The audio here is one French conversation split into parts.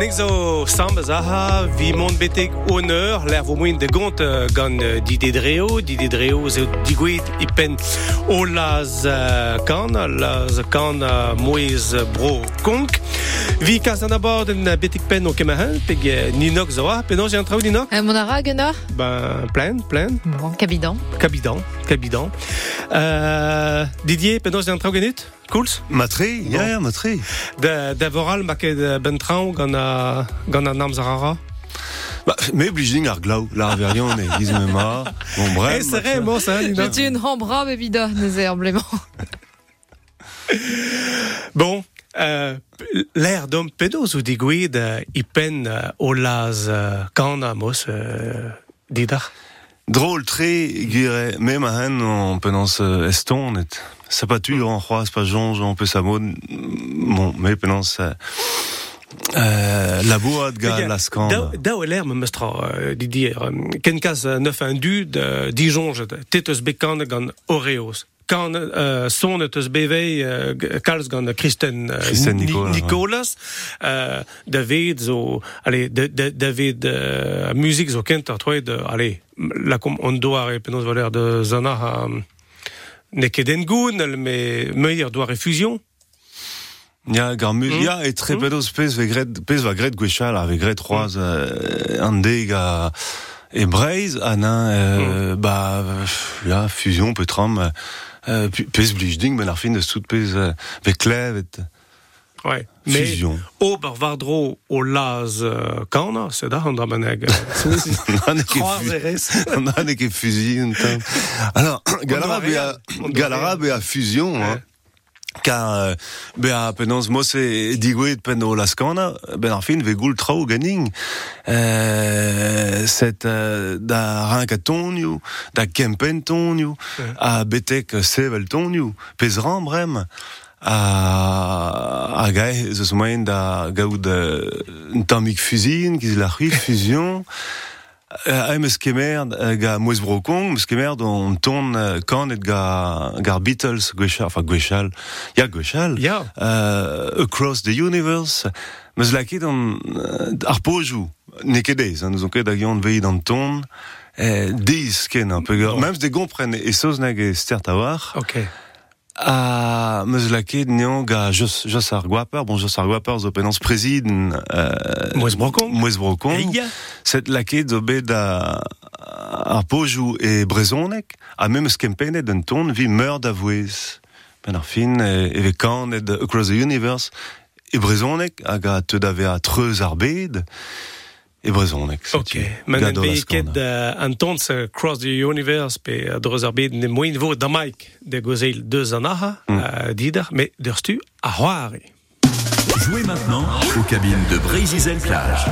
nek zo sambaz aha, vi mont betek honneur, l'air vo moin de gont uh, gant uh, Didi Dreo, Didi Dreo zo digwit i pen o laz uh, kan, laz kan moez bro konk. Vi kaz an abord en betek pen o kemahan, peg ninok zo penon j'ai un trao ninok? Euh, mon ara, Ben, plein, plein, Bon, kabidan, kabidan. Uh, Didier, penon j'ai un trao genit Cools Matré, ja, ja, matré. Da, da voral ma ket uh, ben trao gant a, gant a nam zarara? Bah, me blijing ar glav, la averion e giz me ma. Bon, bref. Eh, c'est vrai, bon, ça, Je Nina. tue une rambra. Bon, euh, l'air d'homme pédos ou digouid, euh, i pen euh, o laz euh, kan euh, didar. Drôle, très, gire, même à hen, on pense euh, eston, ça pas tu, on croise, pas jonge, on peut mode. Bon, mais pense, euh, euh, la boîte, gars, la scan. Da, da o l'air me mestra, euh, Didier. euh, Ken kas euh, neuf un du de dijonge, tetus bekan Oreos. Kan euh, son eus bevei euh, kals gant Kristen, euh, Kristen Ni- Nicolas, ouais. Nicolas euh, David zo allez de, de, David euh, musique zo kent toi de allez la com on doit penos voler de zana ha ne ket den goun mais meilleur doit refusion Ja, gar mu, Mm. et très Mm. pedos pez ve gret, pez va gret gwechal, avec gret roaz, euh, an deg a, e breiz, an un, euh, bah, euh, ja, fusion, petram, euh, euh, pu- pez blijding, ben ar fin de sout pez, euh, et ouais mais fusion. ober vardro o laz euh, kana c'est da han drameneg Nan e ket Croaz fu- erez. nan e ket fusion. Alors, galara doit be a, rien, on doit galara rien. be a fusion, hein. Car, euh, be a penans mos e digouet pen o laskana, ben ar fin ve goul trao ganing. Euh, set euh, da rank a tonioù, da kempen Ouais. a betek sevel tonioù, pez brem, a, a gae zeus da gaout euh, un tamik fuzin, giz la fusion, a em eus kemer euh, ga moez brokong, eus kemer don ton euh, kanet ga, gar Beatles gwechal, enfin gwechal, ya gwechal, ya euh, Across the Universe, meus laket an euh, ar ne ket hein, nous on ket da gion veillet an ton, euh, dez ken un peu, même des gompren e soz nag e stert a war, ok a meus laket neon ga jos, jos ar gwaper, bon jos ar gwaper zo penans prezid, euh, moez brokong moez brokong, ya Set laket zo bet da ar pojou e brezonek, a mem eus kempenet un ton vi meur da vouez. Ben ar fin, e, e kanet Across the Universe, e brezonek, hag a te da ve a treuz ar bed, e brezonek. Ok, men en be ket uh, an tons uh, Cross the Universe pe ne moin vo da maik de gozel aha Mm. uh, didar, me derstu a c'hoare. Jouez maintenant aux cabines de Brésil Plage.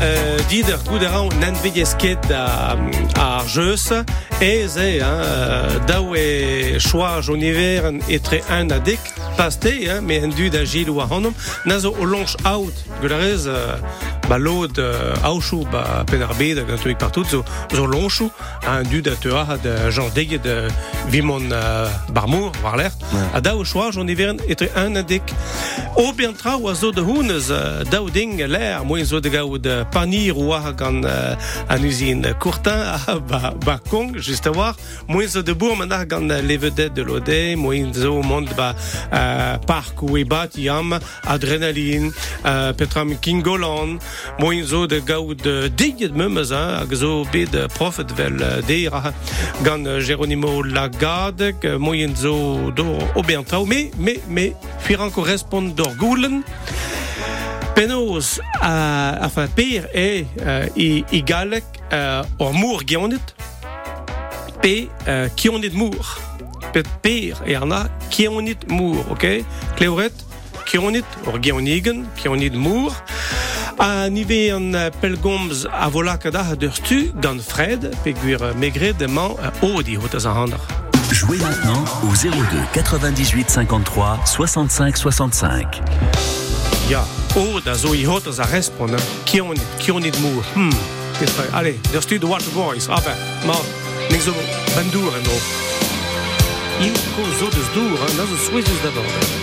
Euh, Dider, goude ran nan vegez ket a, a ar jeus, ez e, hein, euh, daou e choaj o niver etre un a dek, paste, hein, me en dud a gil ou a hanom, nazo o lonch out, gwelarez, euh, ba lod euh, aochou, ba pen ar bed, hag an toik partout, zo, zo lonchou, a un dud a te a de Jean Deget de vimon euh, barmour, war l'air, a choaj o niver etre un a dek. O bien tra oa zo de hounez, euh, daou ding l'air, moin zo de gaout euh, panir ou a gant euh, an usine. Courtin, a ba, ba kong, just a war, moin zo de bour man ar gant euh, les vedettes de l'Ode, moin zo mont ba euh, parc ou e bat yam, adrenaline, euh, petram Kingoland, moin zo de gaout diget hein, hag zo bet euh, profet vel euh, deir a gant euh, Geronimo Lagarde, moyen zo do o bien trao, me, me, me, firan correspond d'or goulen, din. Penaos a, a fa per e e, e galek or mour geonet pe kionet mour. Pet per e arna kionet mour ok? Kleuret kionet or geonigen kionet mour. A nive an pelgomz a volak da d'ur stu gant fred pe gwir megre de man odi hot a Jouez maintenant au 02 98 53 65 65. Ja, o da zo i hot az a respon, kionit, kionit mour. Hmm, qu'est-ce que Allez, d'ur stu de Watch Boys, ah ben, ma, nek zo bandour en o. Il ko zo deus dour, hein, na zo souezus d'abord.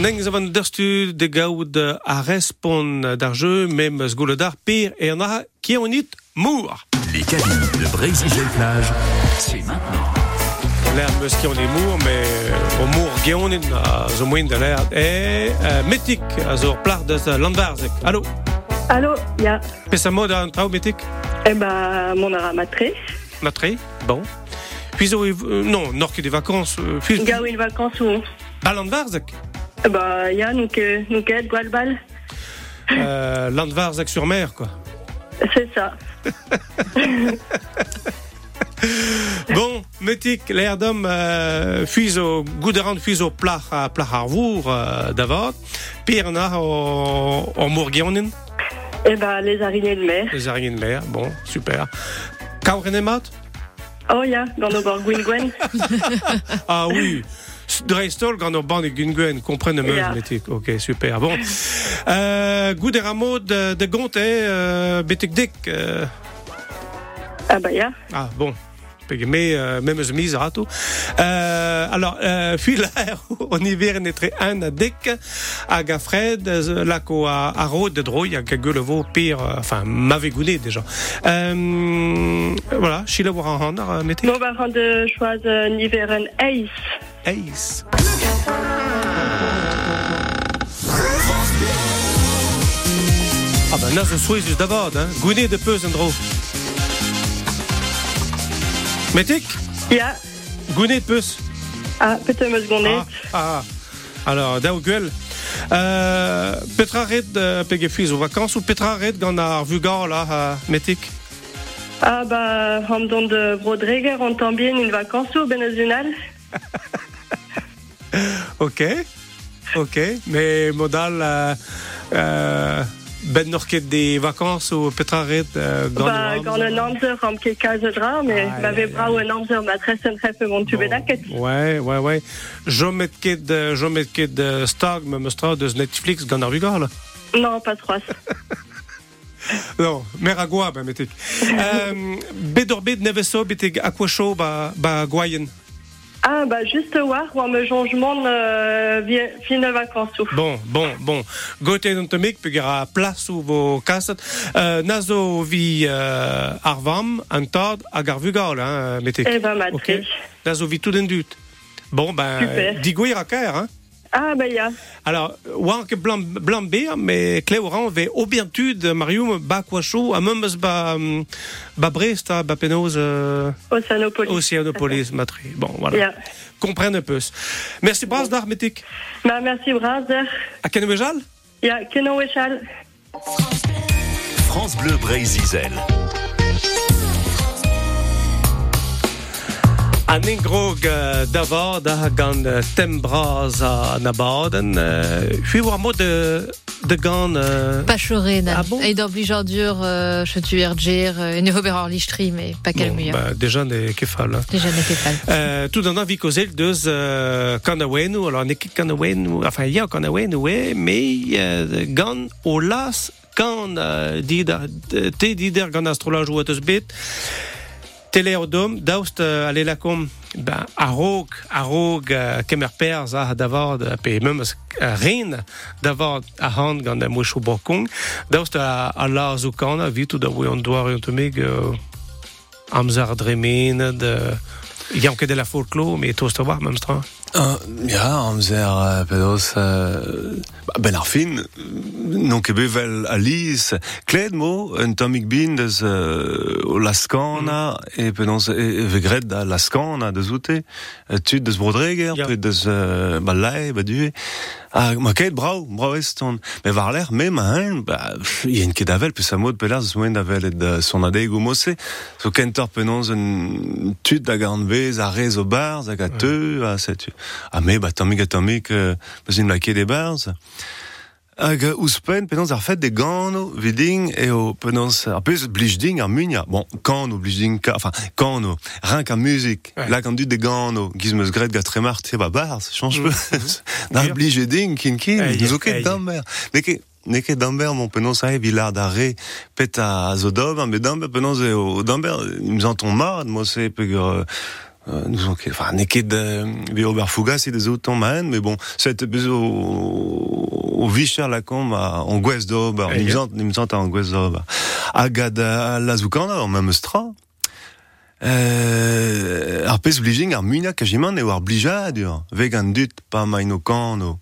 Neng zavan derstu de gaout a respon d'ar jeu, et en a qui it mour. Les cabines de Brésil-Plage, c'est maintenant. l'air meus qui on est mour, mais euh, au mour geon in a zo de l'air et euh, metik a zo de landvarzek. Allô? Allô, ya. Pesa an trao Eh ben, mon ara matre. Matre, bon. Puis, euh, non, nord des vacances. Euh, puis... Gaou une vacances où? À Landvarzek bah, que Gualbal. Euh, Landvarzak-sur-Mer, quoi. C'est ça. Bon, metik, l'air d'homme, euh, fuis au gouderan fuis au plat à plat harvour, euh, d'avant. Pire, na, au, au Mourguionin, Et bah, les araignées de mer. les araignées de mer. Bon, super. Kaurenemat? Oh, il y a dans nos bords Gwyn Ah oui. Dreistol, gant o ban e gunguen, komprenne meus Ja. metik. Ok, super. Bon. Euh, Gouderamo de, de gont, eh, euh, betek dik. Euh, Ah, bah, il y a. Ah, bon. Me, euh, même mise rato. Euh, alors, euh, puis là, on hiver un a dek, hag a fred, euh, lako a, a rod de droi, hag a gulevo pire, enfin, m'avait gouné déjà. Voilà, euh, metek. Bon, bah, rend de choisir Niveren Ace. Ace. Ah ben, nas o souez d'abord, hein. Gouné de peus en dro. Metek? Il y a. Gouné de peus. Ah, peut-être me seconde. Ah, ah. Alors, da o gwell. Euh, petra red euh, pege fiz o vacances ou petra red gant ar vugar là, euh, metik? Ah, bah, rend don de Brodreger, on tombe bien une vacance au Benazunal? Ok. Ok. Mais modal euh, euh, ben norket des vacances ou petra red euh, gant Bah, o quand un Namzer, rend que Kazedra, mais Ah, m'avait ja, bras ou un Namzer, ma très saine très mon tube d'acket. Ouais, ouais, ouais. Jo met ket, euh, jo met ket stag, me mostra deus Netflix gant ar vugar là. Non, pas trois. Non, mer a goa, ba metek. euh, bedor bed neveso beteg aqua show ba, ba gwaien. Ah, bah, juste voir, ou me changement, euh, vie- fin de vacances. Bon, bon, bon. Gote d'an tomik, peog a plas ou vo kaset. Euh, nazo vi euh, arvam, an tad, hag ar vugal, hein, metek. Eh ben, ma Ok. très. Nazo vi tout den dut. Bon, ben, a kaer, hein. Ah, bah, il y a. Alors, war ke blanc, blanc beer, mais Clé Oran ve obertud, Marium, ba kwacho, a memes ba, ba Brest, ba penaos, euh, Oceanopolis. Oceanopolis, matri. Bon, voilà. Yeah. Comprenne un peu. Merci, Bras d'Armetic. Bah, merci, Brazer. A Kenouejal? Il y a Keno Wechal. France Bleu Brésil. An engrog euh, d'avord a gant euh, tembraz a nabaden. Fui war mo de, de gant... Euh, Pas choré, Ah bon? Et d'obligeadur, euh, je tu ergir, euh, ne ober lichtri, mais pas quel bon, mieux. bah, déjà, ne kefal. Hein. Déjà, n'est pas. Euh, tout d'un an, vi kozel deus euh, kanawenu, alors ne ket kanawenu, enfin, il y a kanawenu, ouais, mais euh, gant o las kan euh, did, te dider gant astrolage ou atos bet, tele o dom, daoust euh, ale ben, a rog, a rog euh, kemer perz euh, pe euh, rin davord a hand gant a mouch o bokong, daoust a, a la zo kan, a vitou da oe an doar eo tomeg, euh, amzer dremen, de... Jam ket de la folklore, mais toast war même stra. Uh, ja, amzer uh, pedos uh, ben ar fin, non ket bevel Alice, kled mo, un tomik bin deus o laskana, e pedos e, vegret da laskana deus oute, tud deus brodreger, yeah. deus ba lai, ba due, a ma ket brau, brau eston, me var l'air mem a hein, ba, yen ket avel, peus a mod pelar deus moen avel et son adeg o mose, so kentor penos un tud da garn vez a rez o barz, hag a teu, a setu. A me, ba tammig a euh, peus in laket e barz. Hag euh, ouspen, penons ar fet de gano, viding, e o penons, ar peus blijding ar munia. Bon, kano, blijding, ka, enfin, kano, rien qu'à musique. Ouais. Là, quand du de gano, giz meus gret ga tremar, tiens, ba barz, change Mm. peu. Dar blijding, kin kin, nous ket aïe. damber. Ne ket, ne ket damber, mon penons a e vilard d'arre, pet a zo dober, mais damber, penons e o damber, nous entons marre, moi c'est, euh, euh, nous on ket, enfin, ne ket de, vi ober fougas e de zo ton maen, mais bon, c'est peus o, o vicher la com a, en gwez d'ober, nous entend en gwez d'ober. Hag a la zoukana, en même stra, Euh, ar pez blijing ar munak a jiman eo ar blijadur, veg an dut pa maino kano.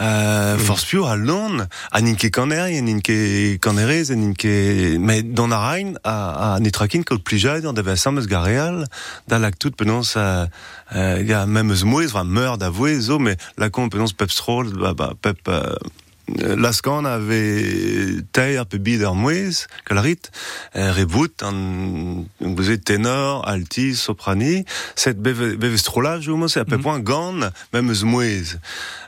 Euh, force pure à Londres, à Ninke Canary, à Ninke Canerez, à Ninke, mais dans la Rhine, à, à Nitrakin, plus jeune, on devait Samus Gareal, dans l'acte, penance, euh, euh, il y a même Zmouez, enfin, meurt d'avouer, zo, mais la con, penance, Pep Stroll, bah, bah, Pep, euh, Lascan avait mouez, euh, reboot, un, vous êtes ténor, alti, soprani, ou c'est à peu point gone, même zmouez.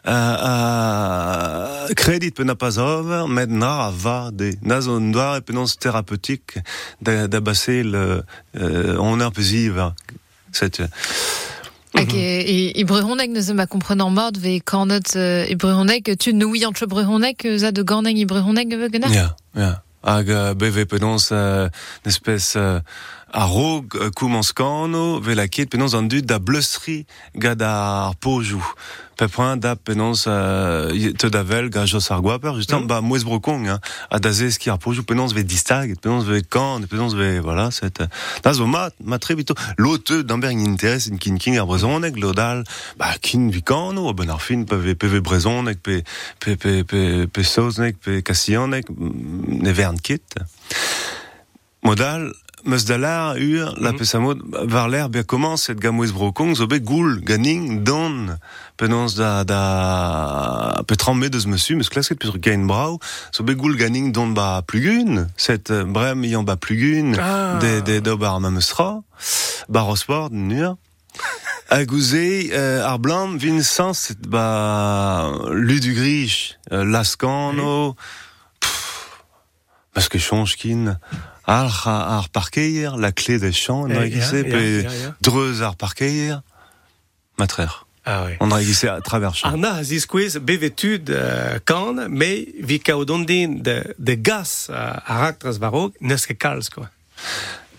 Euh, euh, crédit peut n'a pas over, maintenant à va des nazon noir et penance thérapeutique d'abasser le, euh, on zive, cette, Ok, i, i Bruhonek ne se ma comprenant mord ve kanet uh, i Bruhonek tu nouillant che Bruhonek za de gorneng i Bruhonek ve gana Ja, ja. Hag uh, beve penons uh, une espèce uh, a rog uh, koumanskano ve la ket penons an dud da bleusri gad ar pojou. Pe point da penons uh, te davel ga jos ar gwaper, justement, Mm. mouez brokong, hein, a da zez ki ar pojou penons ve distag, penons ve kan, penons ve, voilà, cette, da zo mat, mat tre bito, lote d'amberg interes in kin kin ar brezonek, lodal, bah, kin vikano, o ben ar fin, pe ve, pe ve brezonek, pe, pe, pe, pe, pe soznek, pe mm, ne vern kit. Modal, meus da lar ur, la Mhm. pe samod, var l'air bien comment cette gamouez brokong, zo be goul, ganing, don, penons da, da, pe tramme deus mesu, meus klasket peus gain brau, zo be goul ganing don ba plugun, cette euh, brem ian ba plugun, Ah. de, de, de bar ma meustra, bar osport, nur. A gouze, euh, ar blanc, vin sans, set, ba, lu du grich, euh, lascano, parce que change kin, ar, ar parkeier, la clé des champs, on a Eh, ja, pe, ja, ja. dreuz ar parkeier, matrer. Ah ouais. On a guissé à travers champ. Arna bevetud uh, kan, mais vi kaodondin de, de gas uh, a raktras varog, neske kals, quoi.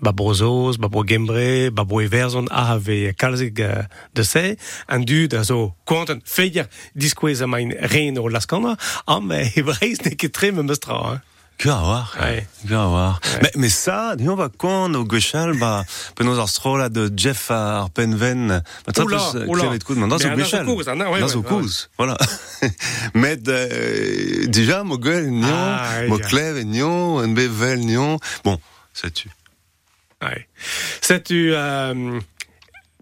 babrozos, babro gembre, babro everson a ave kalzig uh, de se, an du da zo konten feier disquez a mein rein o laskana, am ebreis ne ket tre me mestra, hein. Que à voir, Ouais. que à voir. Mais, mais ça, dis on va quand au Guéchal, bah, penos arstro là de Jeff à Penven, bah, Oula, plus, euh, Coude, dans Mais au hein, ouais, Dans ouais, au ouais. Couz, voilà. Mais, euh, déjà, mon gueule, nion, Ah, ouais. clève, nion, un bevel, nion. Bon, ça tue. Ai. Setu... Um,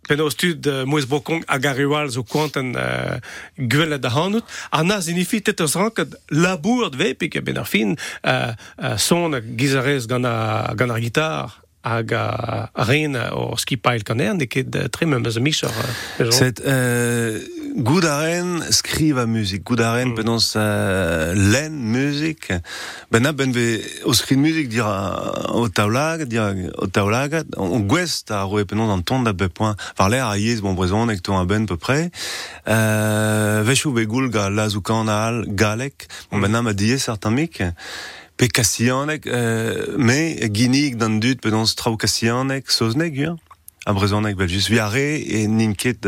penaos tud uh, moez bokong a gariwal zo kwanten uh, gwelet da hanout, anna zinifi tet eus ranket labour dve, pek e ben ar fin uh, uh, son gizarez gant ar gitar. Hag a, a ren o skipail kaner, ne ket tre meus a. Uh, C'est euh, Mm. penons euh, len musique. Ben a ben ve o o o on gwest a roe penons an ton da be point. Par l'air a yez bon brezon ek ton a ben peu près. Euh, vechou ve goul ga lazou kanal galek, bon ben a ma die certain mic. Pe kassianek, euh, me ginig dan dut penons trau kassianek, soznek, ja? a brezonek belgus viare e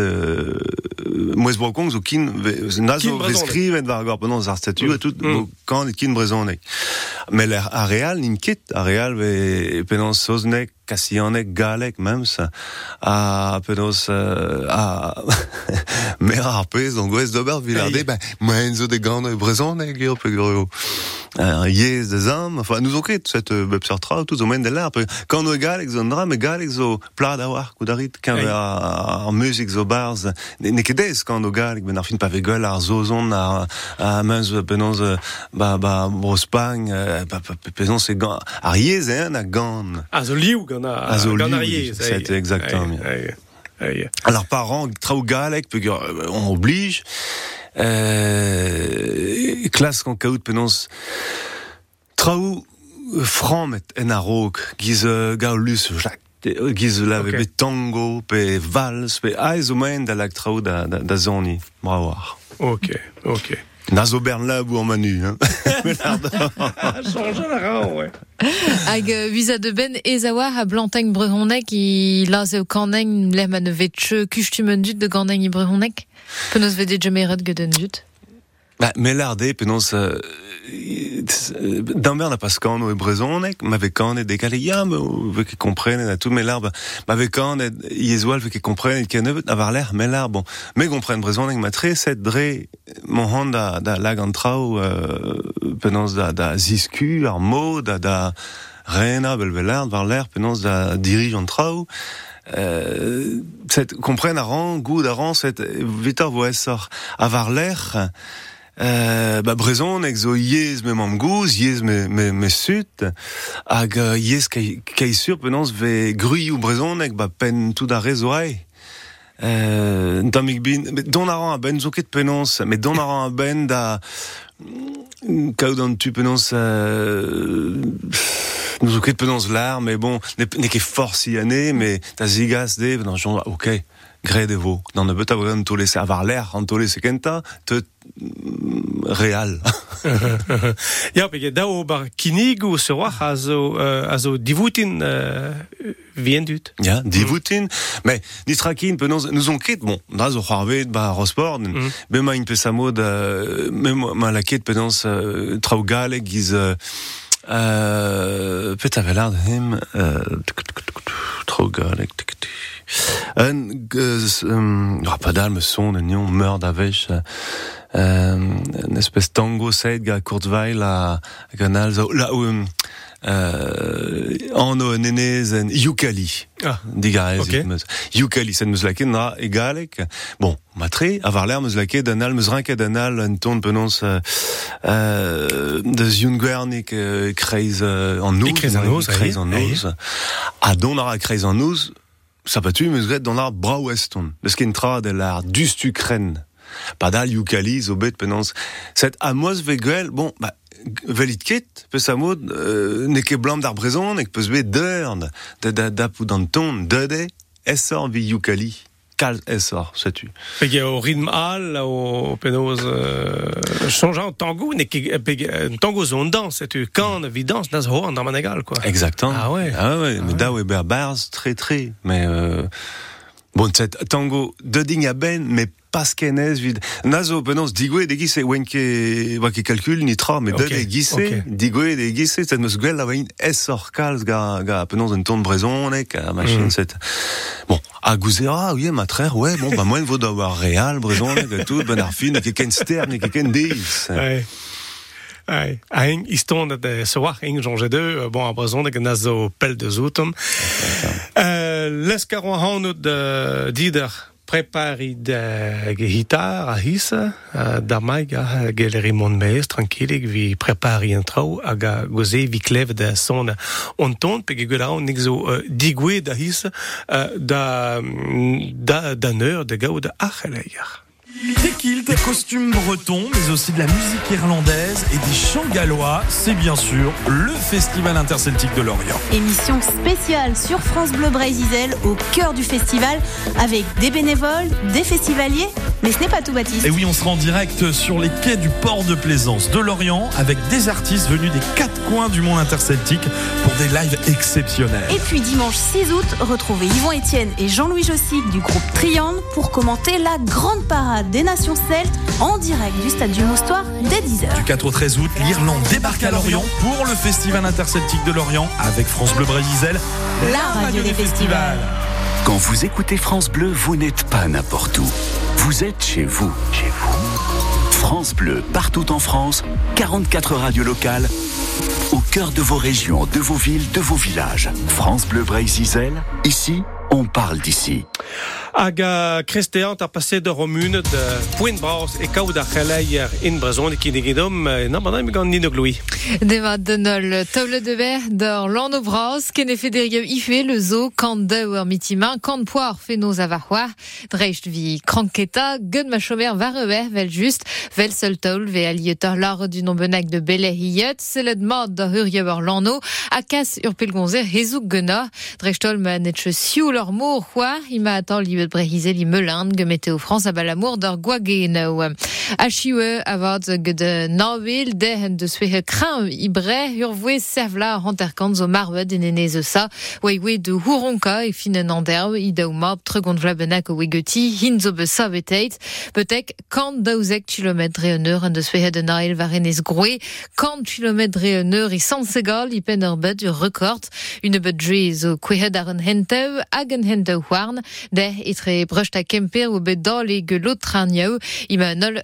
euh, moez brokong zo kin ve- nazo Kin brezonek. veskrivet var gor pendant ar statu Mm. et tout Mm. kan et kin brezonek mais l'air a real ninket a real ve pendant soznek kassianek galek ça a pendant euh, a mer arpez donc ouest d'ober villardé Hey. ben moen zo de gant brezonek yo pe gro un yez des hommes enfin nous on crée cette websertra tout au moins de l'air quand nous galek zo ndra mais galek zo pla d'avoir kudarit quand Hey. ar musique zo bars ne ne kedez quand nous galek ben ar fin pa vegol ar zozon ar ar meus penons ba ba brospang pa penons se gant ar yez hein a gant A zo liou gant a, A zo gant ar liou, yez, c'est exactement. Alors parents trau galek pe gur, euh, on oblige euh, classe quand kaout penons trau euh, franc met en a rog giz euh, gaulus jacques euh, giz okay. tango pe vals pe aiz o maen da trau da, da, da zoni brawar Ok, ok. Nazo Bernlab ou en Manu. Hein. Change la rang, ouais. Hag euh, visa de ben ezawar a blantagne brehonnek i laz eo kaneng lem an vetche kustumen dut de ganeng i brehonnek Penaos vede jemeret geden dut Bah, Melarde, penaos, euh, d'Amber n'a pas scan e brezonek, décalé, ya, me, veut qu'ils comprennent, à tout Melar, m'avait quand et Yezual veut qu'ils comprennent, et qu'il ne veut avoir l'air Melar, bon, mais comprennent brezonek, m'a très cette dre, mon hand da, da lagantrao, euh, penaos da, da da, da, rena, belvelard, var l'air, penaos da dirige en trao, euh, cette, vitor vo essor, avoir l'air, euh, ba brezon eg zo yez me mam gouz, yez me, me, me sut, hag euh, yez kai, sur penans ve grui ou brezon eg ba pen tout a rezo ai. Euh, Damik bin, don a a ben zo ket penans, met don a a ben da kaout an tu penans euh, nous zo ket penans l'ar, mais bon, ne, ne ket forci ane, mais ta zigas de, j'en, ok, gre de vo, dans ne bet a an an kenta, te mm, real. Ja, dao bar se oa a zo, a zo divoutin. Ja, divoutin. Mais, nistrakin, penons, nous on ket, bon, na zo c'hoarvet, ba, rosport, be ma in pesamod, euh, me ma la ket, penons, euh, trao giz, euh, euh, pet a velard hem, euh, trao galeg, tic, tic. Un, geus, euh, ah, pas d'al me son, de nion, meur d'avech, euh, une espèce tango seid ga Kurzweil a ganal zo la euh, anno nenez en yukali. Ah, digarez ok. meus yukali sen meus laket na egalek bon matre avoir l'air meus laket danal meus ranket danal un ton penons euh, euh, de zungwernik euh, kreiz euh, en kreiz an noz, kreiz aïe, en noz a don ara kreiz en noz ça pas tu meus dans l'art bra weston de skintra de l'art dustu kren Padal yukali zo bet penans. Set amos vegel, bon, bah, velit ket, peus amod, euh, ne ket blam d'ar brezon, nek peus bet deurn, da essor vi yukali. Kal essor, sais-tu. Pege o rythme al, o penaos euh, changeant tango, ne pege euh, tango zon dans, c'est tu kan vidance nas ho an manegal, quoi. Exactement. Ah ouais. Ah ouais, Ah mais ouais. da weber bars, très très, mais euh, bon, cet tango, de ding a ben, mais pas skenez vid. Nazo, penans, digwe de gisse, wenke, wake calcul, nitra, mais Ok, de gisse, ok. digwe de gisse, cet meus gwell a vein essor kalz ga, ga, penans, un ton de brezonek, a machin, Mm. cet. Bon, a gouzera, oui, ma trère, ouais, bon, bah, moi, il vaut d'avoir réal, brezonek, et tout, ben arfin, ne ken ster, ne ken deis. Ouais. Ouais. A eng iston de se oa eng jonge de, bon, a brezon de nas zo pel de zoutom. Euh, Leskaroa hanout uh, dider prepari de gitar a his da mai ga galeri mon mez tranquillig vi prepari un trau hag a goze vi klev da son on ton pe gwe on exo digwe da his da da da neur de gaud a c'heleier. Des kilts, des costumes bretons, mais aussi de la musique irlandaise et des chants gallois. C'est bien sûr le Festival interceltique de Lorient. Émission spéciale sur France Bleu Brésil au cœur du festival avec des bénévoles, des festivaliers. Mais ce n'est pas tout Baptiste. Et oui, on sera en direct sur les quais du port de plaisance de Lorient avec des artistes venus des quatre coins du monde interceltique pour des lives exceptionnels. Et puis dimanche 6 août, retrouvez Yvon Etienne et Jean-Louis Jossic du groupe Triangle pour commenter la grande parade des nations celtes en direct du stade du Moustoir dès 10h. Du 4 au 13 août, l'Irlande débarque à Lorient pour le Festival interceltique de Lorient avec France Bleu Brésil, La radio des festivals. Quand vous écoutez France Bleu, vous n'êtes pas n'importe où. Vous êtes chez vous. Chez vous. France Bleu, partout en France, 44 radios locales, au cœur de vos régions, de vos villes, de vos villages. France Bleu Brésil, ici, on parle d'ici. Hag a kresteant ar paset de romune de poent bras e kaout ar c'haleier in brezon e kinegidom, e nan banai me gant nino gloui. Dema denol table de ver d'or lano bras ken e federio ife le zo kant de ur mitimain kant poar fe nos avaroir drecht vi kranketa gun ma chomer var ewer vel just vel seul taul ve alietor lar du nombenak de bele hiet seled mod da hurje ur lano a kas ur pelgonzer hezouk gena drechtol ma netche siou leur mot c'hoar atan livet brehizel i meulin ge Météo France a balamour d'or gwagenau. Achiwe avad de Norwil de de svehe kram ibre urvwe servla hanterkant zo marwed en eneze sa weiwe de Huronka e finen ander i daou mab tregont vlabenak o wegeti hin zo be sa beteit betek kant daouzek kilometre en eur en de svehe de Nail var enez groe kant kilometre en eur i san segal i pen ur bet ur record une bet dre zo kwehet ar an henteu hag henteu hwarn de etre brecht a kemper o bet dal e gelot traniao ima nol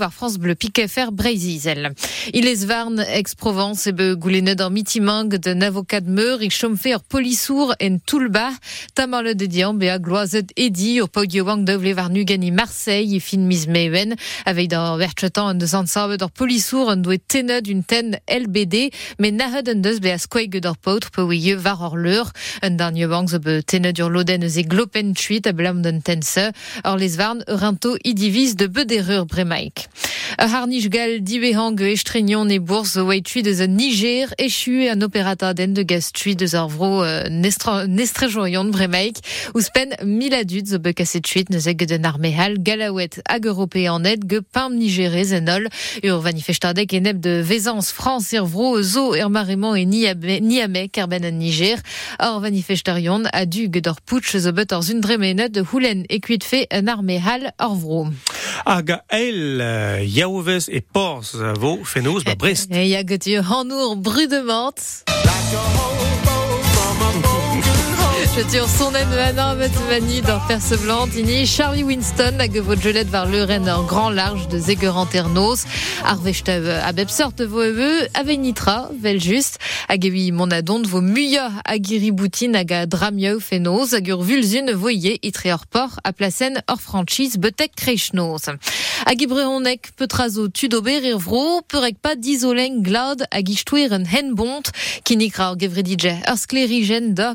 war France Bleu Piquet Fer Breizizel. Il est Varn, ex-Provence, et be goulenet en mitimang de avocat meur, il chomfe ur polisour en toulba, tamar le dedian, bea gloazet edi, ur podio wang de vle var nugani Marseille, et fin mis mewen, avec dans verchetan en deus ansarve d'ur polisour, en doe tened une ten LBD, mais nahed en deus bea skweig d'ur poutre, pe ouie var ur leur, un dernier wang tened ur loden ze glopen chuit, a blam d'un tense, or les Varn, rinto i divise de bedereur bremaik. A harnich gal dibehang estrenion e bourse o wait de Niger échu an opérata den de gaz tui de arvro euh, nestrejoyon bremaik ou spen mil adut zo be kaset tuit ne zeg den armehal galawet hag européen net ge pam nigerez enol ur manifestadek eneb de vezans France irvro zo er marement e niame kerben Niger or manifestarion a du gedor putsch zo bet ur zundremenet de houlen e kuit fe an armehal orvro. Hag el euh, yaouvez e porz euh, vo fenoz ba Brest. E get ur hanour brudement. Je son aide Anna Matvani dans Perce Blanc, Tini, Charlie Winston, hag vo gelet var leuren en grand large de Zeger Anternos, arvechtev a bep sort vo ewe, ave nitra, vel just, hag evi mon adont vo muya agiri boutin hag a dramiau fenoz, hag ur vulzun voye itre ur por a placen ur franchise betek kreichnoz. Hag ibrehonek petrazo tudober ir vro, perek pa d'isoleng glad hag istouer un hen bont, kinikra ur gevredidje ur sklerigen d'ur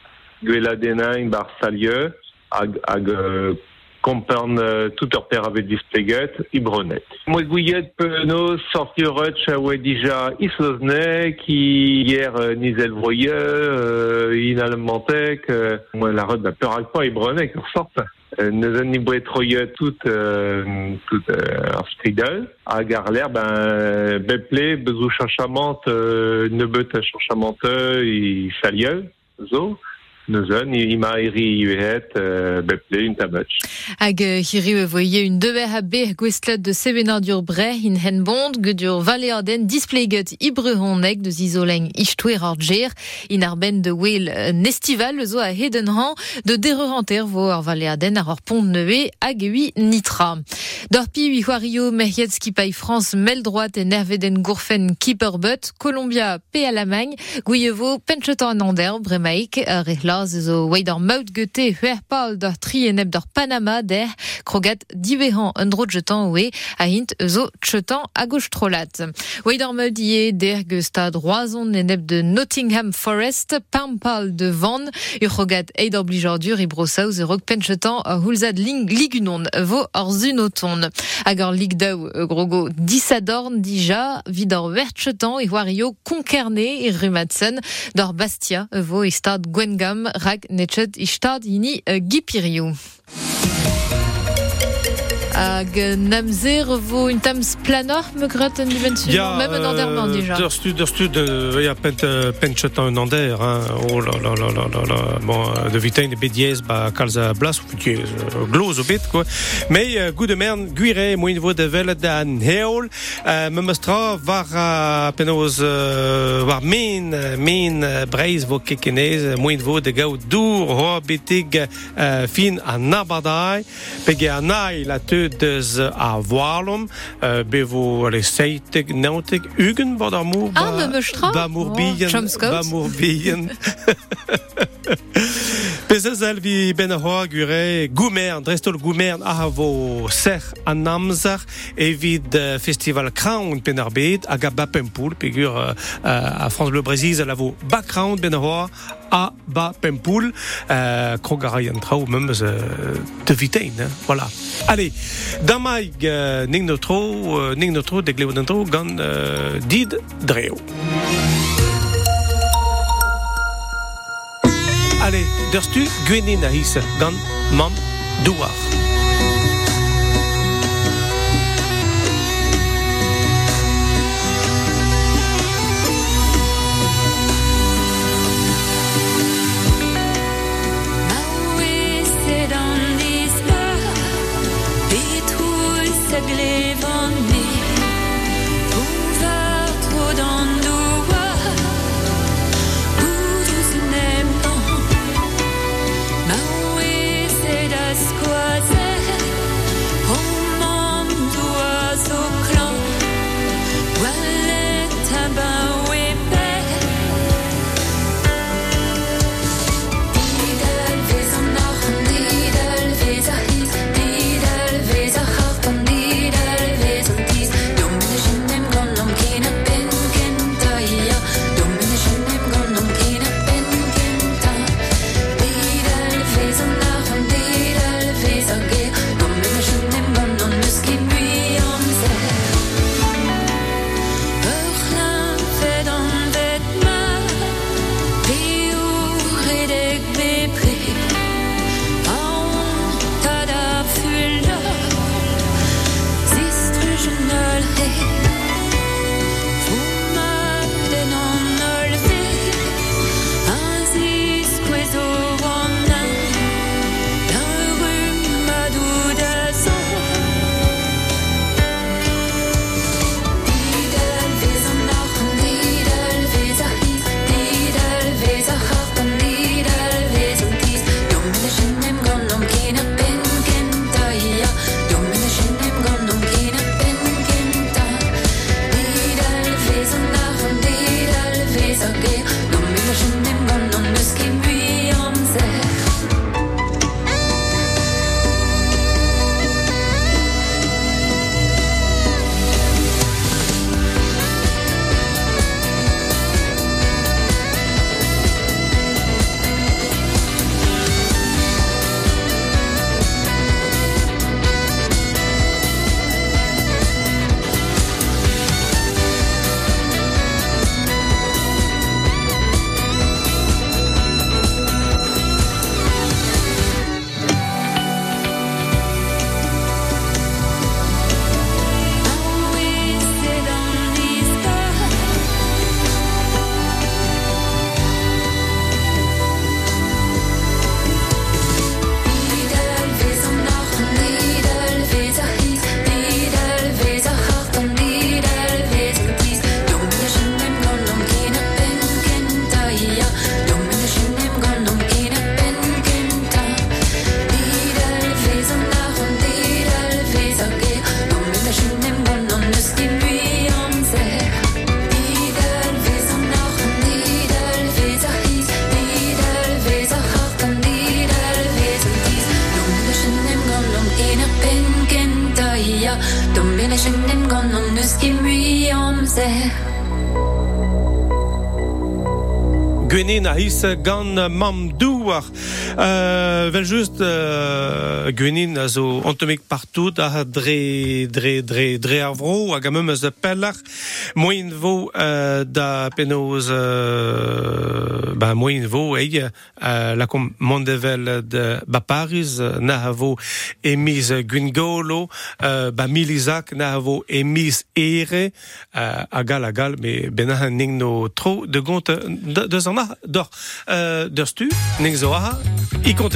gwela denañ bar salieu, hag, hag euh, kompern euh, tout ur per ave displeget i bronet. Moi gouillet peno sorti rutsch a oe dija isozne ki hier euh, nizel vroye, euh, in almantek, euh, moi la rut ba peur hag pa i bronek ur sort. Euh, Neuzen ni troye tout, euh, tout euh, stridel. Hag ben, beple, bezou chanchamant, euh, ne beut a chanchamant i salieu, zo. Neuzen, ima eri iuhet, euh, beple, un tabetch. Hag euh, hiri e voye dur in hen bond, ibrehonek de ar in ar ben de euh, nestival zo a de vo ar ar ur pont nitra. Dorpi France mel droit en erveden gourfen kiperbut, Colombia pe gouyevo penchetan an ander bremaik, ar e laz zo wei d'ar maut gete huerpal d'ar tri eneb d'ar Panama der krogat divehan un dro jetan oe a hint zo tchetan a gauche trolat. Wei d'ar maut ie der ge stad roazon eneb de Nottingham Forest, pampal de Van, ur krogat eid ar blijardur i brosaoz e rog penchetan hulzad ling ligunon vo ar zunoton. Hag ar lig daou e grogo disadorn dija vid ar vertchetan e wario konkerne e rumatsen d'ar Bastia vo e stad Gwengam rag netchet i stad ini uh, gipirio. Hag namzer vo un tams planor me gret an dimension, même un anderman déjà. Der stud, der stud, euh, ya pent, euh, un ander, hein. Oh là là là là là. Bon, euh, de vitain de bediez, ba kalza blas, ou putie, euh, gloz o bet, quoi. Mais, euh, gout de mern, guire, moin vo de velet da heol, euh, me mestra var a penoz, euh, war min, euh, min, euh, breiz vo kekenez, moin vo de gao dour, ho betig, euh, fin a nabadai, pege a nai la te a voilom, euh, bevo ale seitek, nautek, ugen, bod ar mour, Ah, me mestra ba ba vi ben gure goumern, drestol goumern a vo an amzer evit festival Crown pen ar bet hag a Bapempoul, pegur euh, euh, a France Bleu Brésil a vo background ben a hoa a Bapempoul, euh, krog a rai an trao memes euh, de vitein, hein, voilà. Allez, damaig euh, ning no tro, euh, ning no tro, de gleo d'an tro, gant euh, did dreo. Allez, derstu gwenin a his gant mam douar. gant Mamdouar. Douar. Euh, just euh, Gwenin a zo antomik partout a dre, dre, dre, dre ar vro hag a meum eus da pellar moin vo euh, da penoz euh, ba moin vo eig euh, la kom mondevel de Bapariz euh, na ha vo emis Gwingolo euh, ba Milizak na ha vo emis ere euh, a gal a gal me ben a ning no tro de gont de, de zan a dor euh, der stu ning zo a i kont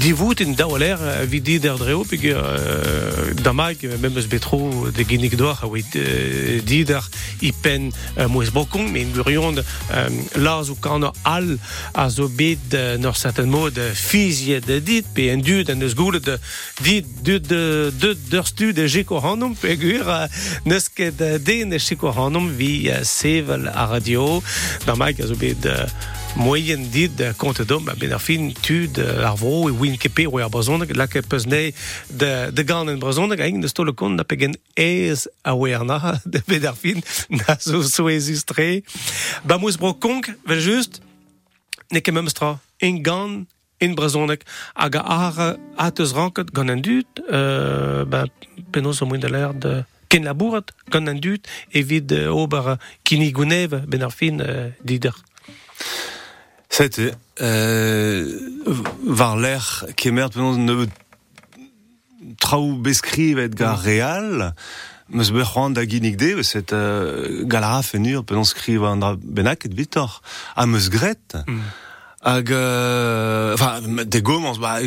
euh, euh, divut in dawaler uh, vidi der dreo pig uh, damag même eus betro de genig doar moes men gurion um, laz ou kan al a zo bet uh, nor certain mod fizie de dit pe en dud en de dit de der stu de uh, uh, e uh, sevel a radio. Damag moyen dit de compte dom ben ar fin tud ar vro e win kepe eo ar la ke peus ne de, de gant en brazoneg a ing de stole kont da pegen ez a na de ben ar fin na zo so ezistre ba mous bro konk vel just ne kem memstra en gant in brazoneg hag a ar a teus ranket gant en dut euh, ba penaos o mouin de l'air de ken labouret gant an dud evit ober kinigounev ben ar fin euh, dider. C'était euh, var l'air kemer penaos ne traoù beskrivet gar real. Meus bec'hoant da ginnig de set euh, galara fenur penaos skriv an dra benak et vitor. A meus gret Mm. hag euh, enfin de gomans ba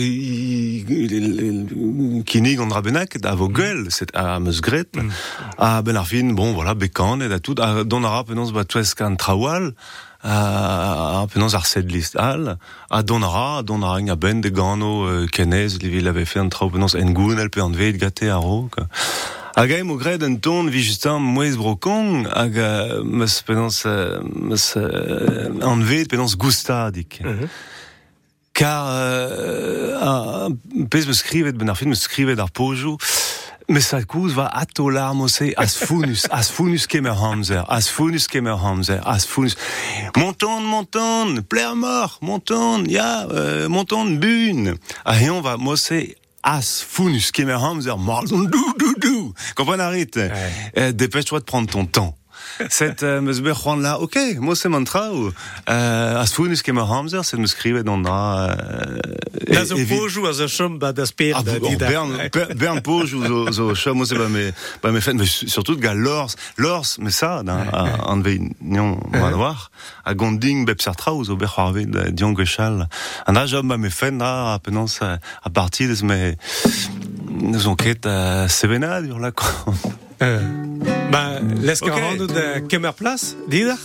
kinnig an dra benak a vo guel set a meus gret Mm. a ben ar fin bon voilà bekan et a tout a don ara penaos ba twesk an trawal a penaos ar sed list al a don ara a don ara a ben de gano euh, kenez li vil ave fait an trao penaos en gounel pe an vet gate a ro. Hag a mo gred an ton vi justin mouez brokong hag meus meus an vet goustadik. Mhm. Car euh, a- pez skrivet ben ar fin me skrivet ar pojou Mais ça kouz va atolar mose as funus, as funus kemer hamzer, as funus kemer hamzer, as funus. Monton, monton, plaire mort, monton, ya, euh, monton, bune. Ah, et on va mose as funus kemer hamzer, mordon, dou, dou, dou. Comprenez, Arit? Euh, Dépêche-toi de prendre ton temps. Cette euh, me zber c'hoant là, ok, moi c'est mantra ou euh, as funus kemer hamzer, c'est de me skrivet dans dra. Euh, Na zo pojou a zo chom ba da ah, da dida. Bern, Bern, Bern Poj ou zo, chum, moi c'est pas mes, pas mes fans, mais surtout gars Lors, Lors, mais ça, d'un, un de nion, on va voir, à Gonding, Beb Sartra, ou zo ber c'hoarvet, de Dion un âge homme, mes fans, là, à penance, à, à partir de mes, nos enquêtes à dur là, quoi. Ba, lesk Ok. okay. de kemer plas, dida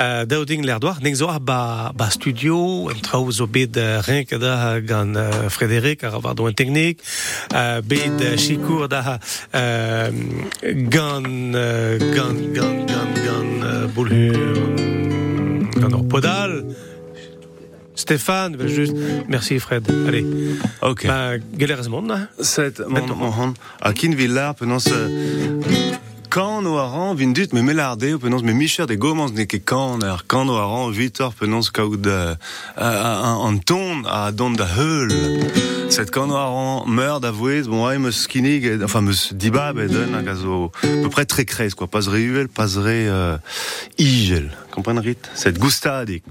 Uh, Dauding l'air doar, nek zo ba, ba studio, en trao zo bet uh, renk da gant uh, Frédéric, ar avar teknik, uh, bet uh, chikour da uh, gant, uh, gant, gant, gant, gant, uh, boulhur, gant ur podal, Stéphane, ben juste, merci Fred, allez. Ok. Ba, geler ez mont, na Set, mon, Maintenant. mon hand, à kin villar, penance, quand no aran, vin dut, me melarde, penance, me micher de gomans ne ket kan, er quand no aran, vitor, penance, kaout, euh, an ton, a don da heul. Set quand no aran, meur d'avouez, bon, ouais, meus skinig, et- enfin, meus dibab, et den, hag a zo, à peu près très crez, quoi, pas reuvel, pas re, euh, igel. Comprenez, Rit? Gustadik. Gustadik,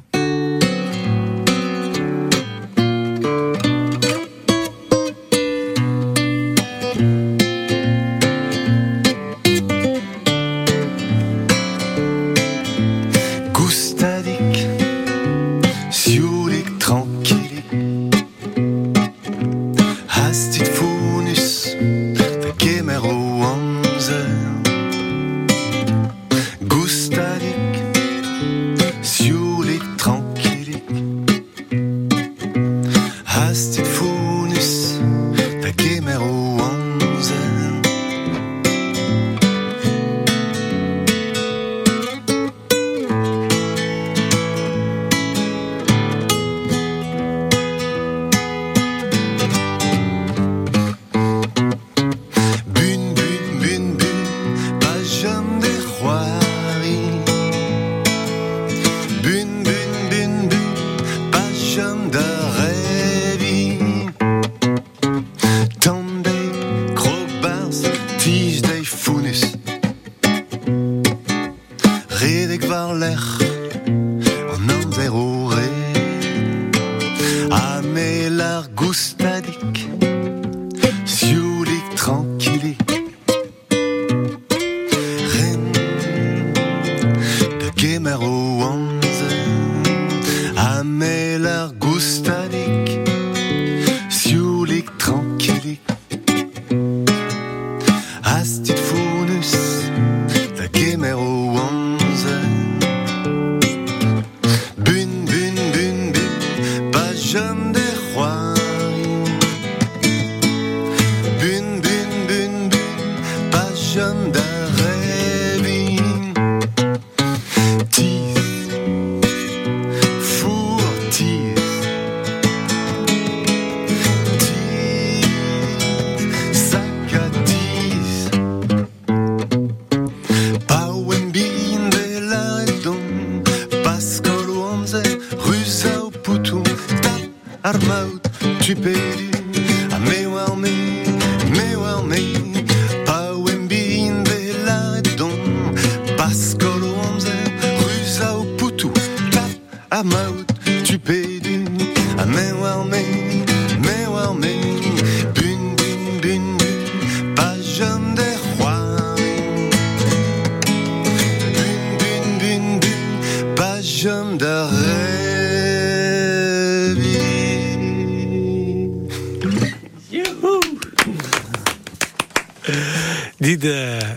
Dit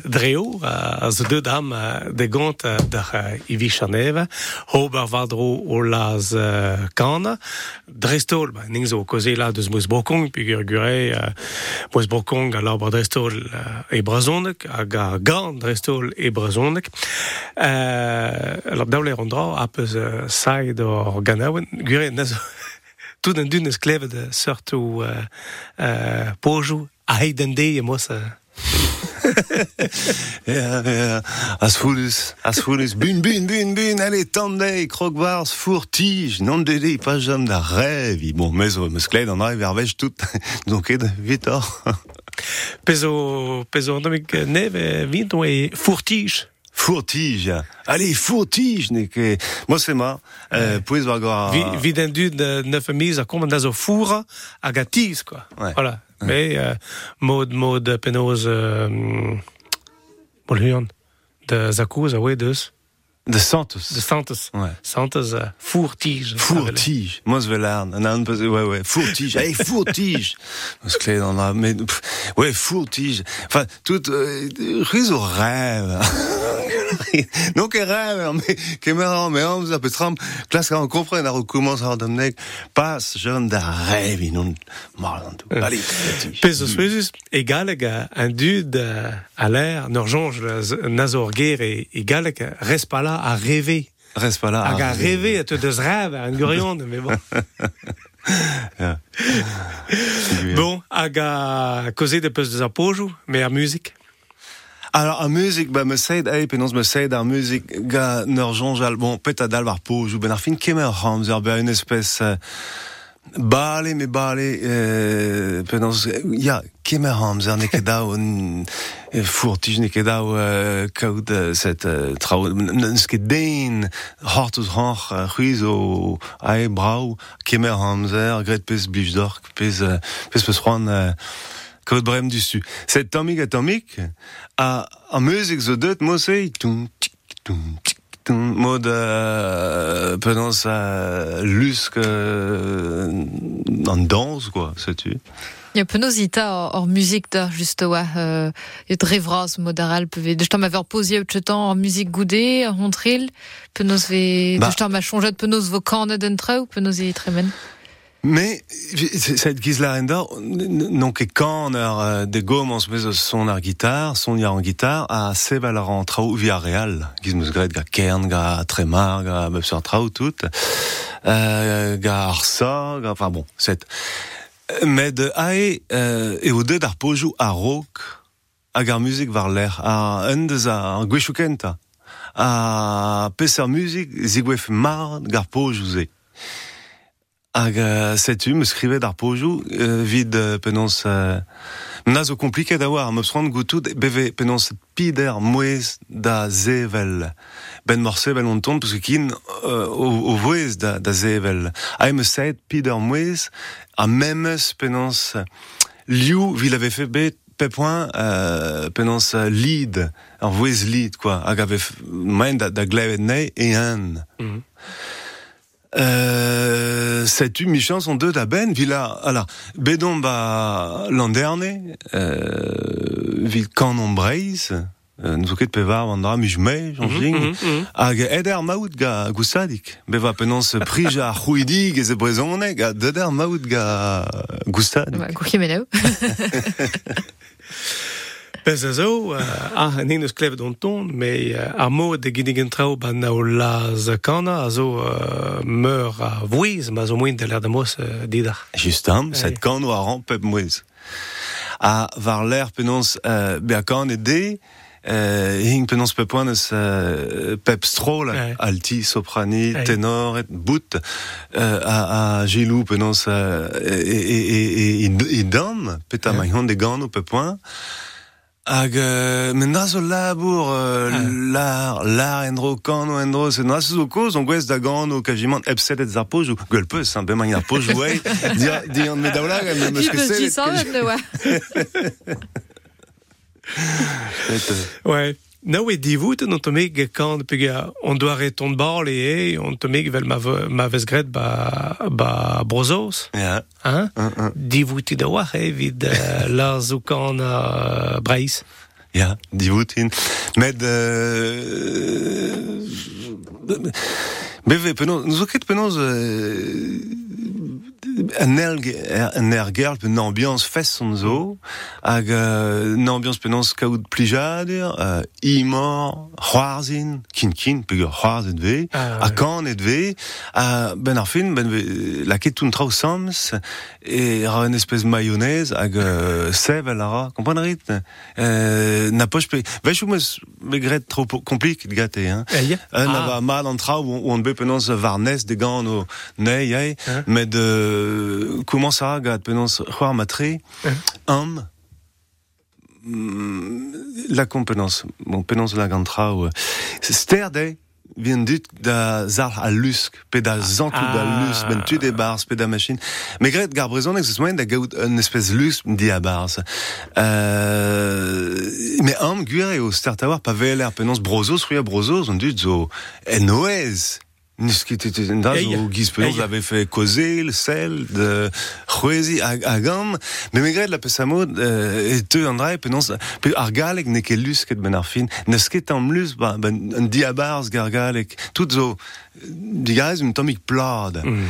dreo a zo deud am de gant d'ar Ivi Chaneva, hob ar vadro o laz kana, drestol, ba, ning zo koze la deus mouz brokong, pig ur gure mouz brokong a labar drestol e brazonek, hag a gan drestol e brazonek. Alors daouler an dra, apes said or ganawen, gure nazo... tout un dune skleved sortu uh, uh, poju a et moi ça mos... Uh, Ja, ja. As foulus, as foulus, bun, bun, bun, bun, allez, tandei, croque-bars, fourtige, non de dé, pas jam da rêve. Bon, mais o, meus kled an rêve ervej tout, donc ed, vitor. Pezo an domik neve vint e fourtige. Fourtige, allez, fourtige, ne ke, mo se ma, euh, pouez war gwa... Vi, vid en dud de neuf miz a komand da zo foura hag a tiz, quoi. Voilà. Me, uh, mod, mod, penoz, uh, um, bol huan, da zakouz a we deus. De santos. de santos. Ouais. Santos uh, fourtige. Fourtige. Moi, je vais l'air. Un an, ouais, ouais. Fourtige. Allez, fourtige. Parce que là, on a, mais, ouais, fourtige. Enfin, tout, euh, réseau rêve. Non, que rêve, mais, que marrant, mais on vous appelle Trump. Classe, quand on comprend, on recommence à redonner, passe, jeune d'un rêve, n'ont, marrant, tout. Allez, fourtige. Pezo suezus, egaleg a un dud uh, a l'air, Norjonge, nazor ger e egaleg a reste pas là à rêver. Reste pas là. A ah, rêver a te rêve a un gurion, mais bon. Bon, hag a kozet de peus deus a pojou, mais a musique. Alors, en musique, bah, me seid, hey, penons me seid, en musique, ga, nerjon, jal, bon, pet a dal war po, jou ben ar fin kemer hamzer, ben une espèce, euh, bale, me bale, euh, penons, ya, kemer hamzer, ne ket dao, n- euh, fourtige, ne ket dao, euh, kaout, euh, set, euh, trao, n'eus ket den, hortouz hor, euh, c'huiz o, ae, brau, hamzer, gret pez blij d'or, pez, euh, pez peus c'hoant, euh, Kaout brem du su. Set tamik a tamik, a, a music zo deut mo se, euh, penans a lusk euh, an danse, quoi, sais-tu. Il y a penosita hor, hor musique da, juste oa, euh, et drevras moderal peve, de stam aver posi out chetan hor musique goudé, hor hontril, penos ve, Bah. de stam a chonjet penos vo kanet en treu, penos e tremen. Mais, cette gizlarenda, non ket kan ur euh, de gom ans bez son ar gitar, son an gitar, a seval ar an trao via real. Giz meus gret ga kern, ga tremar, ga bep sur tout, euh, ga arsa, ga, enfin bon, set. Med ae, euh, e o deud ar pojou a rock, hag ar musik var l'er, a un deus ar gwechou-kenta, a peser musik zigwef mar gar pojou. Hag euh, setu, me skrivet ar pojou, euh, vid euh, penons... Euh, na zo kompliket a war, meus rand goutout, beve penons pider mouez da zevel. Ben mor sevel on ton, parce kin euh, o, o voez da, da zevel. A me seit pider mouez, a memes penons liou, vil ave fe bet euh, penons euh, lead, ar voez lead, quoi. Hag ave maen da, da glevet nei e an. Mhm. Euh, setu michan son deux da ben villa ala bedon ba l'an dernier euh, vil kanon breiz euh, nous ket pevar an dra mij me j'en jing Mhm, mhm. hag eder maout ga goustadik beva penons prija c'houidig ez e brezonek a deder maout ga goustadik Ba, Meneo. Pez a zo, uh, ah, an eus klevet on ton, mais uh, ar mod de gidigen trao ban na o laz kana, a zo uh, meur a vouiz, ma zo moin de l'air de mos didar. Justam, set kan war ran pep mouez. A var l'air penons euh, be a kan e de, euh, hing penons pep oanez euh, pep stro, la, Ouais. alti, soprani, Ouais. tenor, et bout, euh, a, a gelou penons euh, e, e, e, e, e, e dam, peta Ouais. de gano pep oan, Hag, euh, men na zo labour, euh, Ah. l'ar, l'ar endro, kano endro, se na zo koz, on gwez da gano, kajimant, epset et zar pojou, gwell peus, hein, be man ar ouais, dir, dir an medaoulag, me meus Pi ket peus di san oa. Ouais. Na oe divout an to meg kan peg on doa reton bar le e, on to meg vel ma, ma ba, ba brozos, hein? Divout da war e vid uh, laz o kan uh, breiz. Ja, die Wutin. Met euh, Beve penaos, nous euh, un un ergerl pe ambiance fes son zo hag euh, une ambiance penaos kaout plijadur euh, imor c'hoarzin kin kin pegur c'hoarzet ve Ah, a ouais. kan et ve a ben ar fin ben ve la ket toun trao sams e ra une espèce mayonnaise hag euh, sève a lara kompanarit euh, na poch pe vechou meus me gret trop complik gate hein Eh, yeah. un Ah. ava mal an tra où on be varnes de gants o nei ei Hein? Comment ça c'hoar matre Hein? am mm, la compétence bon penons la gantra ou ster de vient dut da zar a lusk pe da zantou da Ah. lusk ben tu des bars pe da machine mais gret gar brezon ex moyen da gaout un espèce lusk di a bars euh, mais am o start pa veler penons brozos ruia brozos on dut zo enoez Nis ket da Eia. zo giz penons Eia. avait fait causer le sel de a, a gam mais megret la pesamod euh, et te andrai penons pe ar galek ne ket lus ket ben ar fin nes ket am lus ba ben un diabars gar galek tout zo digarez un tomik plad Mm.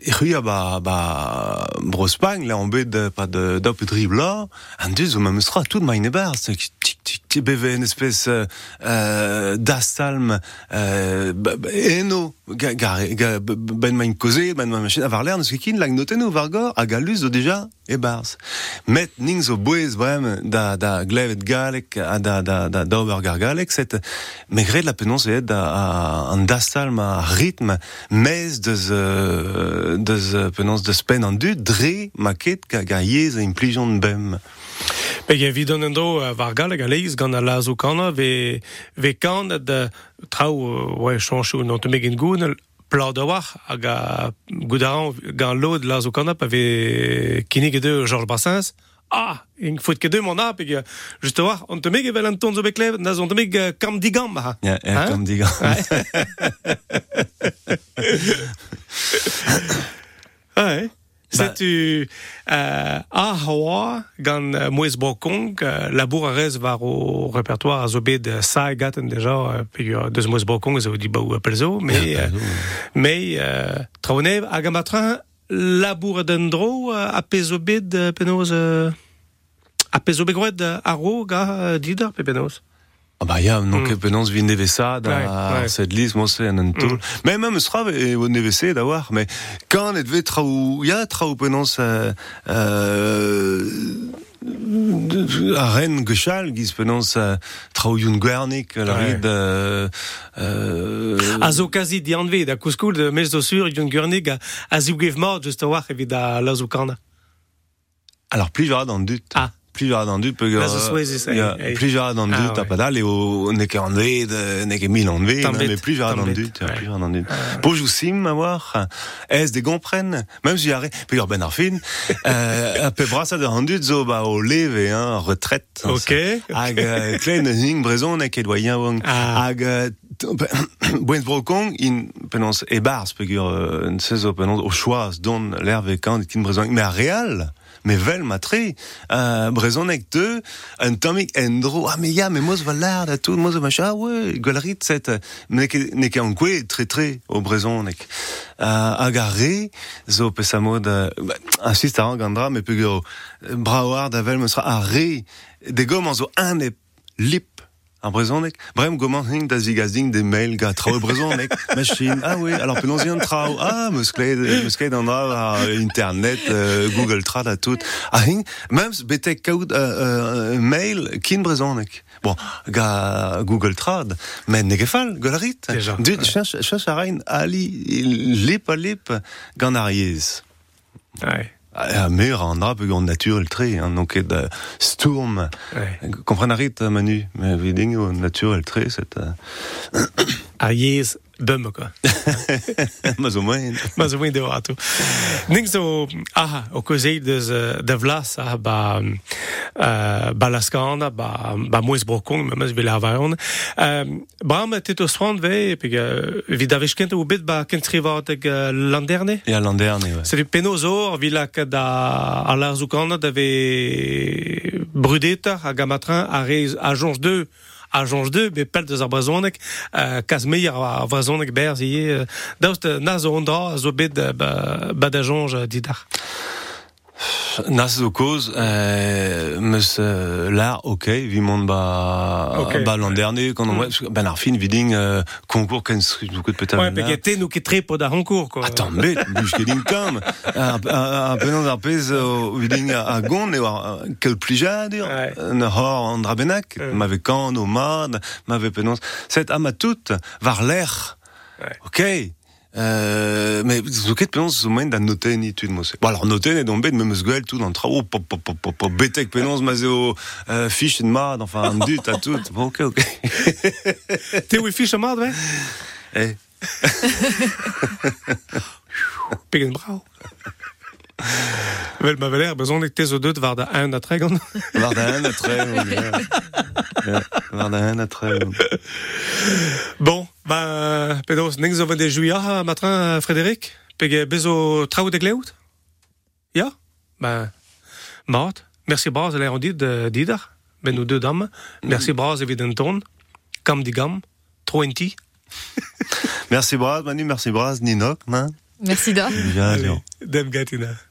et rui a ba ba brospagn la en bet de pas de d'op dribla an deus o mamustra tout meine bar tic tic tic beve une espèce euh, euh, d'astalm euh, eno ga- gar ga- b- b- ben main causer ben ma machine avoir l'air de ce qui la noteno vargor a galus o déjà e bars. Met ning zo boez brem da da glevet galek a da da da d'ober gar galek set megret la penons et da a- an a rythme mez deus, euh, deus euh, penons, deus pen an du, dre ma ket kag a yez a implijon bem. Peg evit an uh, var gal a leiz gant a lazo kana ve, ve kan de trao oa chanchou non te megin goun pla da war hag a goudaran gant l'od lazo kana pa ve kinig e de Georges Brassens. Ah, ing fout ket deus mon ap, e just war, on te meg ton zo beklev, naz on te meg kam digam, ja er Ouais. C'est tu euh, a euh, Moes Bokong euh, labour a rez var o répertoire a zo bet euh, sa gaten deja euh, pegur deus Moes Bokong zo di ba ou apel zo mais euh, mais euh, traonev hag a matran labour den dro euh, a pezo bet euh, penoz euh, a pezo bet gret euh, a ro ga dider pe penoz Ah bah ja, non Mm. ket penons vi nevesa da cette liste. Mo se an an tol. Mais même sra e o nevese da war, mais quand et ve trao ya trao penons euh, euh, a ren gechal giz penons euh, trao yun gwernik la rid euh, euh, a zo kazi di anve da kouskoul de mez do sur yon gurnig a, zougev mort just a war evit a alors plus vera dans le dut. Ah. Ya, eh, eh. plus vera dans le Ah, dut ouais. t'as pas dal et au ne ket an de ne ket mil an ve Tambet, mais plus vera dans le tambet, dut, ouais. plus vera dans le dut. Po jou sim a war, ez de gompren, même si arre, pe ben ar fin, euh, a pe brasa de handut zo ba o leve, hein, retraite. Ok. Euh, klen hing brezon ket doyen wong. Ah. Euh, brokong in bars pegur euh, don kin brezon mais mais vel matre euh, brezonek te un endro ah mais ya mais mos valar da tout mos machin ah ouais galerit set mais ne ke an kwe très très au brezonek euh, zo pesamod euh, bah, insiste à gandra mais pegur euh, brawar da vel mosra a re de gom an zo un e lip un brezonek brem goman hing da zigazding des mails ga trao machine. Ah oui alors penons un trao. Ah dans la internet euh, google trad à tout. Ah même betek kaout euh, euh, mail kin brezonek bon ga google trad mais negefal golarit. Déjà, du ouais. cherche cherche a rein ali lip a lip ouais. A mer an pe gant nature tre hein, donc et de Sturm ouais. Comprenez Manu, mais viding au nature elle très cette. euh, yez bum, quoi. Mais au moins. Maar zo moet je wat Ning zo, ah, o dus uh, de vlas, ah, ba, uh, ba laskanda, ba, ba moes brokong, maar mes vil avaon. Um, Bram, tit o swant ve, pig, uh, vi davish kent bit ba kent skrivat eg uh, landerne? Ja, l'an dernier, ouais. C'est du penozo, vi la ka da, a la zoukanda, d'ave brudeta, a gamatran, a reiz, a jonge 2, a jonge 2, be pel deus ar brazonek, uh, uh, na bet didar. Nas zo koz, euh, meus euh, l'ar, ok, ba, Ok. ba l'an dernier, quand on Mm. ben ar fin viding, euh, concours ken de peut-être. Ouais, pe ket nou ket tre po da honkour, quoi. Attends, mais, que din kam. Un peu d'ar pez, euh, viding a a gond, e war, quel plija, dir. Ouais. Ne hor Euh. m'avait. Set ama var l'air. Ok. Euh, mais zo ket penons zo main da noten ni tud mose. Bon, alors noten et donc bet même sguel tout dans trao pop pop pop pop pop betek penons mazeo euh, fiche de mad enfin un dut à tout. Bon, ok ok. Te oe fiche mad, ve? Eh. Pegen brau. Vel ma veler, bezon ek te zo deut da un da un a tre. Ja, Var da un a. Bon, ba, pedos, zo juia Frédéric? Bezo de gleout? Ja? Ben, mat. Merci braz a l'air on dit didar. Ben nou deux dames. Merci braz evit un ton. Kam di gam. 20. Merci Braz, Manu, merci Braz, Ninok, man. Merci, Da. Bien, bien. Dem gatina.